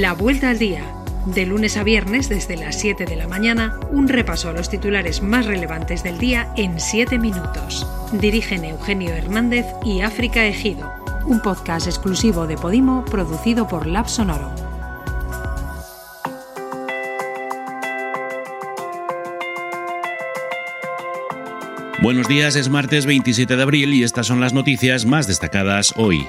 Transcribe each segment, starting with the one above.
La Vuelta al Día. De lunes a viernes desde las 7 de la mañana, un repaso a los titulares más relevantes del día en 7 minutos. Dirigen Eugenio Hernández y África Ejido. Un podcast exclusivo de Podimo producido por Lab Sonoro. Buenos días, es martes 27 de abril y estas son las noticias más destacadas hoy.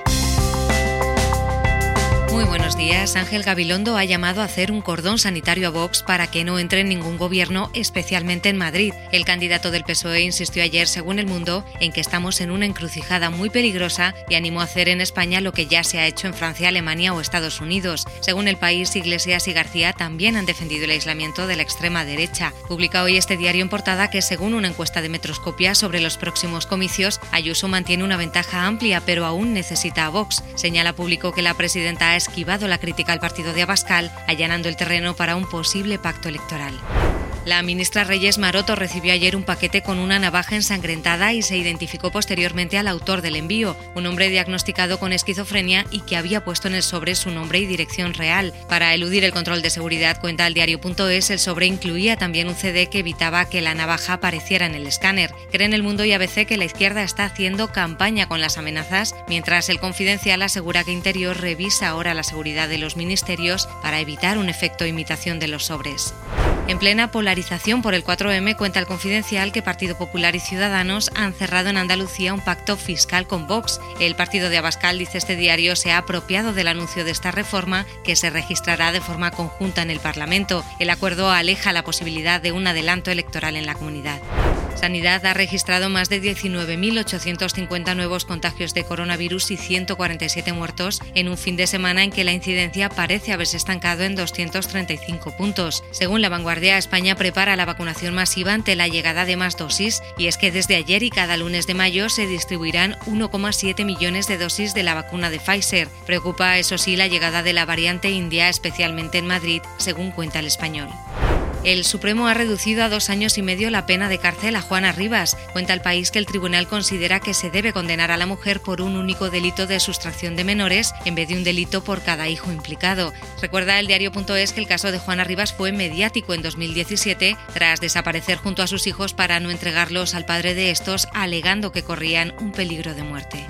Muy buenos días. Ángel Gabilondo ha llamado a hacer un cordón sanitario a Vox para que no entre en ningún gobierno, especialmente en Madrid. El candidato del PSOE insistió ayer, según El Mundo, en que estamos en una encrucijada muy peligrosa y animó a hacer en España lo que ya se ha hecho en Francia, Alemania o Estados Unidos. Según El País, Iglesias y García también han defendido el aislamiento de la extrema derecha. Publica hoy este diario en portada que, según una encuesta de Metroscopia sobre los próximos comicios, Ayuso mantiene una ventaja amplia, pero aún necesita a Vox. Señala público que la presidenta ha esquivado la crítica al partido de Abascal, allanando el terreno para un posible pacto electoral. La ministra Reyes Maroto recibió ayer un paquete con una navaja ensangrentada y se identificó posteriormente al autor del envío, un hombre diagnosticado con esquizofrenia y que había puesto en el sobre su nombre y dirección real. Para eludir el control de seguridad, cuenta el diario.es, el sobre incluía también un CD que evitaba que la navaja apareciera en el escáner. Cree en el mundo y ABC que la izquierda está haciendo campaña con las amenazas, mientras el confidencial asegura que Interior revisa ahora la seguridad de los ministerios para evitar un efecto imitación de los sobres. En plena polarización por el 4M cuenta el confidencial que Partido Popular y Ciudadanos han cerrado en Andalucía un pacto fiscal con Vox. El partido de Abascal, dice este diario, se ha apropiado del anuncio de esta reforma que se registrará de forma conjunta en el Parlamento. El acuerdo aleja la posibilidad de un adelanto electoral en la comunidad. Sanidad ha registrado más de 19.850 nuevos contagios de coronavirus y 147 muertos en un fin de semana en que la incidencia parece haberse estancado en 235 puntos. Según la vanguardia, España prepara la vacunación masiva ante la llegada de más dosis y es que desde ayer y cada lunes de mayo se distribuirán 1,7 millones de dosis de la vacuna de Pfizer. Preocupa, eso sí, la llegada de la variante india, especialmente en Madrid, según cuenta el español. El Supremo ha reducido a dos años y medio la pena de cárcel a Juana Rivas. Cuenta el país que el tribunal considera que se debe condenar a la mujer por un único delito de sustracción de menores en vez de un delito por cada hijo implicado. Recuerda el diario.es que el caso de Juana Rivas fue mediático en 2017 tras desaparecer junto a sus hijos para no entregarlos al padre de estos alegando que corrían un peligro de muerte.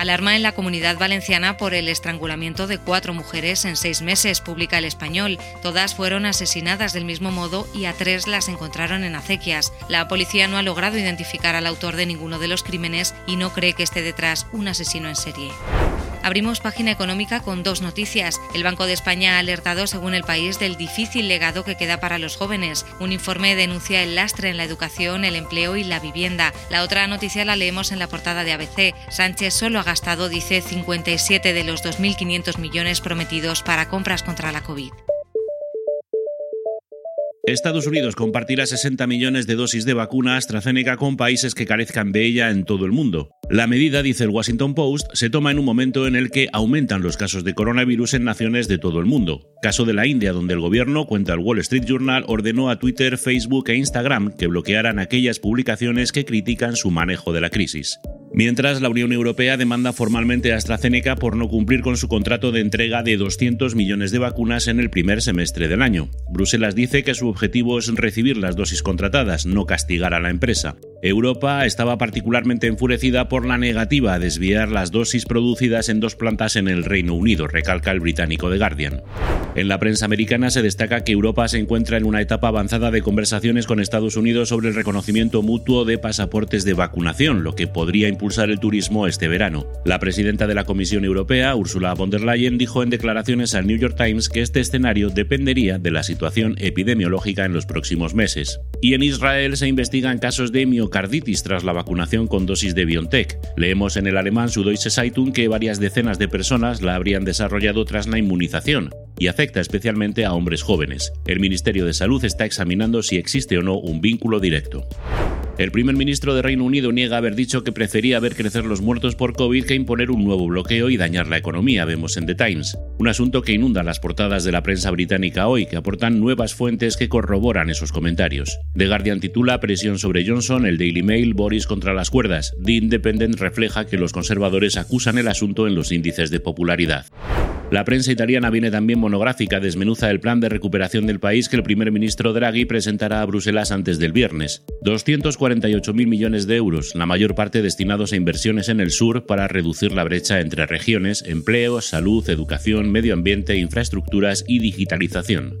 Alarma en la comunidad valenciana por el estrangulamiento de cuatro mujeres en seis meses, publica el español. Todas fueron asesinadas del mismo modo y a tres las encontraron en acequias. La policía no ha logrado identificar al autor de ninguno de los crímenes y no cree que esté detrás un asesino en serie. Abrimos página económica con dos noticias. El Banco de España ha alertado, según el país, del difícil legado que queda para los jóvenes. Un informe denuncia el lastre en la educación, el empleo y la vivienda. La otra noticia la leemos en la portada de ABC. Sánchez solo ha gastado, dice, 57 de los 2.500 millones prometidos para compras contra la COVID. Estados Unidos compartirá 60 millones de dosis de vacuna AstraZeneca con países que carezcan de ella en todo el mundo. La medida, dice el Washington Post, se toma en un momento en el que aumentan los casos de coronavirus en naciones de todo el mundo. Caso de la India, donde el gobierno, cuenta el Wall Street Journal, ordenó a Twitter, Facebook e Instagram que bloquearan aquellas publicaciones que critican su manejo de la crisis. Mientras, la Unión Europea demanda formalmente a AstraZeneca por no cumplir con su contrato de entrega de 200 millones de vacunas en el primer semestre del año. Bruselas dice que su objetivo es recibir las dosis contratadas, no castigar a la empresa. Europa estaba particularmente enfurecida por la negativa a desviar las dosis producidas en dos plantas en el Reino Unido, recalca el británico The Guardian. En la prensa americana se destaca que Europa se encuentra en una etapa avanzada de conversaciones con Estados Unidos sobre el reconocimiento mutuo de pasaportes de vacunación, lo que podría impulsar el turismo este verano. La presidenta de la Comisión Europea, Ursula von der Leyen, dijo en declaraciones al New York Times que este escenario dependería de la situación epidemiológica en los próximos meses. Y en Israel se investigan casos de tras la vacunación con dosis de BioNTech. Leemos en el alemán Süddeutsche Zeitung que varias decenas de personas la habrían desarrollado tras la inmunización y afecta especialmente a hombres jóvenes. El Ministerio de Salud está examinando si existe o no un vínculo directo. El primer ministro de Reino Unido niega haber dicho que prefería ver crecer los muertos por COVID que imponer un nuevo bloqueo y dañar la economía, vemos en The Times. Un asunto que inunda las portadas de la prensa británica hoy, que aportan nuevas fuentes que corroboran esos comentarios. The Guardian titula Presión sobre Johnson, el Daily Mail, Boris contra las cuerdas. The Independent refleja que los conservadores acusan el asunto en los índices de popularidad. La prensa italiana viene también monográfica, desmenuza el plan de recuperación del país que el primer ministro Draghi presentará a Bruselas antes del viernes. 248.000 millones de euros, la mayor parte destinados a inversiones en el sur para reducir la brecha entre regiones, empleo, salud, educación, medio ambiente, infraestructuras y digitalización.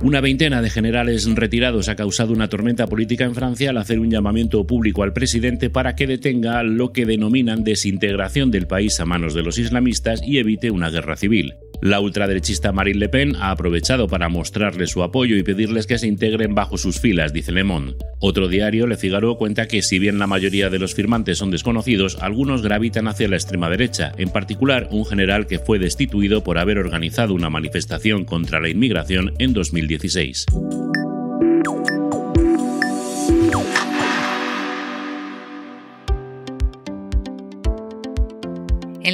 Una veintena de generales retirados ha causado una tormenta política en Francia al hacer un llamamiento público al presidente para que detenga lo que denominan desintegración del país a manos de los islamistas y evite una guerra civil. La ultraderechista Marine Le Pen ha aprovechado para mostrarles su apoyo y pedirles que se integren bajo sus filas, dice Le Monde. Otro diario, Le Figaro, cuenta que si bien la mayoría de los firmantes son desconocidos, algunos gravitan hacia la extrema derecha, en particular un general que fue destituido por haber organizado una manifestación contra la inmigración en 2016.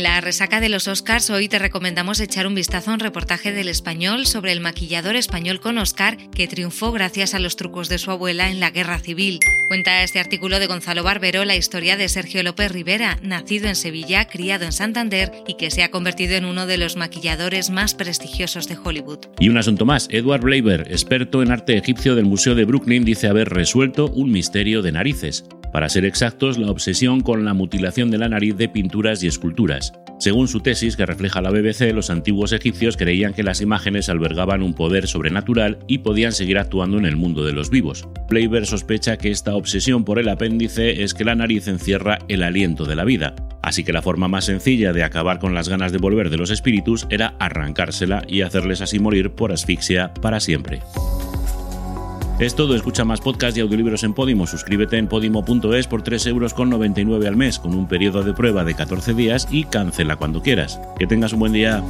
La resaca de los Oscars hoy te recomendamos echar un vistazo a un reportaje del español sobre el maquillador español con Oscar que triunfó gracias a los trucos de su abuela en la guerra civil. Cuenta este artículo de Gonzalo Barbero la historia de Sergio López Rivera, nacido en Sevilla, criado en Santander y que se ha convertido en uno de los maquilladores más prestigiosos de Hollywood. Y un asunto más, Edward Bleiber, experto en arte egipcio del Museo de Brooklyn, dice haber resuelto un misterio de narices para ser exactos, la obsesión con la mutilación de la nariz de pinturas y esculturas. Según su tesis, que refleja la BBC, los antiguos egipcios creían que las imágenes albergaban un poder sobrenatural y podían seguir actuando en el mundo de los vivos. Playber sospecha que esta obsesión por el apéndice es que la nariz encierra el aliento de la vida, así que la forma más sencilla de acabar con las ganas de volver de los espíritus era arrancársela y hacerles así morir por asfixia para siempre. Es todo, escucha más podcasts y audiolibros en Podimo. Suscríbete en podimo.es por 3,99 euros al mes, con un periodo de prueba de 14 días y cancela cuando quieras. Que tengas un buen día.